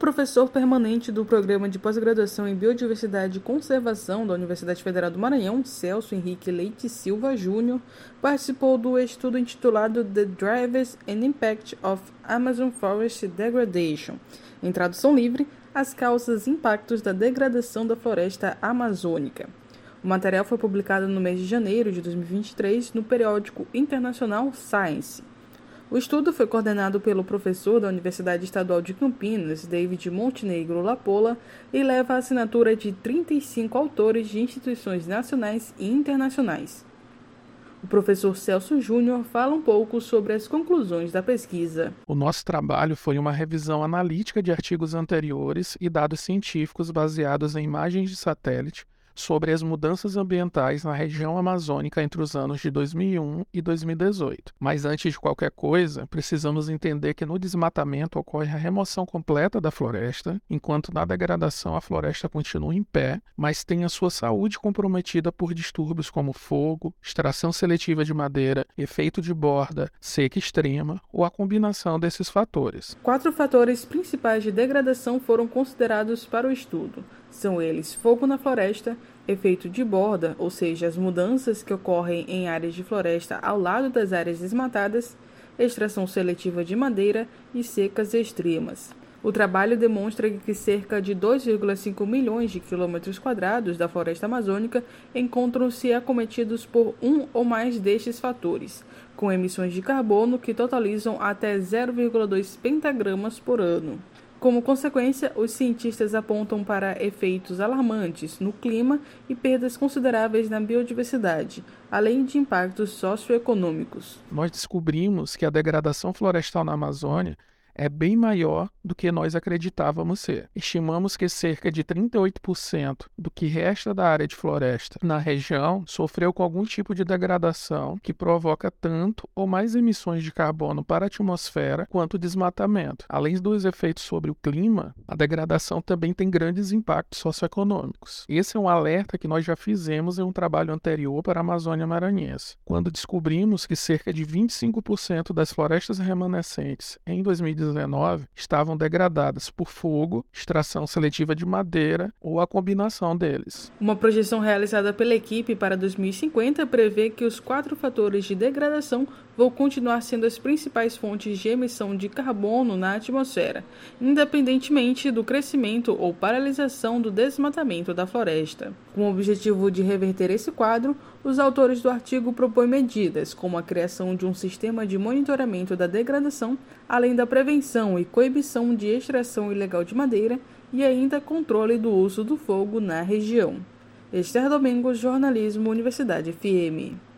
professor permanente do Programa de Pós-Graduação em Biodiversidade e Conservação da Universidade Federal do Maranhão, Celso Henrique Leite Silva Júnior, participou do estudo intitulado The Drivers and Impact of Amazon Forest Degradation. Em tradução livre, as causas e impactos da degradação da floresta amazônica. O material foi publicado no mês de janeiro de 2023 no periódico internacional Science. O estudo foi coordenado pelo professor da Universidade Estadual de Campinas, David Montenegro Lapola, e leva a assinatura de 35 autores de instituições nacionais e internacionais. O professor Celso Júnior fala um pouco sobre as conclusões da pesquisa. O nosso trabalho foi uma revisão analítica de artigos anteriores e dados científicos baseados em imagens de satélite sobre as mudanças ambientais na região amazônica entre os anos de 2001 e 2018. Mas antes de qualquer coisa, precisamos entender que no desmatamento ocorre a remoção completa da floresta, enquanto na degradação a floresta continua em pé, mas tem a sua saúde comprometida por distúrbios como fogo, extração seletiva de madeira, efeito de borda, seca extrema ou a combinação desses fatores. Quatro fatores principais de degradação foram considerados para o estudo. São eles fogo na floresta, efeito de borda, ou seja, as mudanças que ocorrem em áreas de floresta ao lado das áreas desmatadas, extração seletiva de madeira e secas extremas. O trabalho demonstra que cerca de 2,5 milhões de quilômetros quadrados da floresta amazônica encontram-se acometidos por um ou mais destes fatores, com emissões de carbono que totalizam até 0,2 pentagramas por ano. Como consequência, os cientistas apontam para efeitos alarmantes no clima e perdas consideráveis na biodiversidade, além de impactos socioeconômicos. Nós descobrimos que a degradação florestal na Amazônia é bem maior do que nós acreditávamos ser. Estimamos que cerca de 38% do que resta da área de floresta na região sofreu com algum tipo de degradação que provoca tanto ou mais emissões de carbono para a atmosfera quanto desmatamento. Além dos efeitos sobre o clima, a degradação também tem grandes impactos socioeconômicos. Esse é um alerta que nós já fizemos em um trabalho anterior para a Amazônia Maranhense, quando descobrimos que cerca de 25% das florestas remanescentes em 2019 2019 estavam degradadas por fogo, extração seletiva de madeira ou a combinação deles. Uma projeção realizada pela equipe para 2050 prevê que os quatro fatores de degradação vão continuar sendo as principais fontes de emissão de carbono na atmosfera, independentemente do crescimento ou paralisação do desmatamento da floresta. Com o objetivo de reverter esse quadro, os autores do artigo propõem medidas como a criação de um sistema de monitoramento da degradação, além da prevenção e coibição de extração ilegal de madeira e ainda controle do uso do fogo na região. Esther Domingos, Jornalismo, Universidade FM.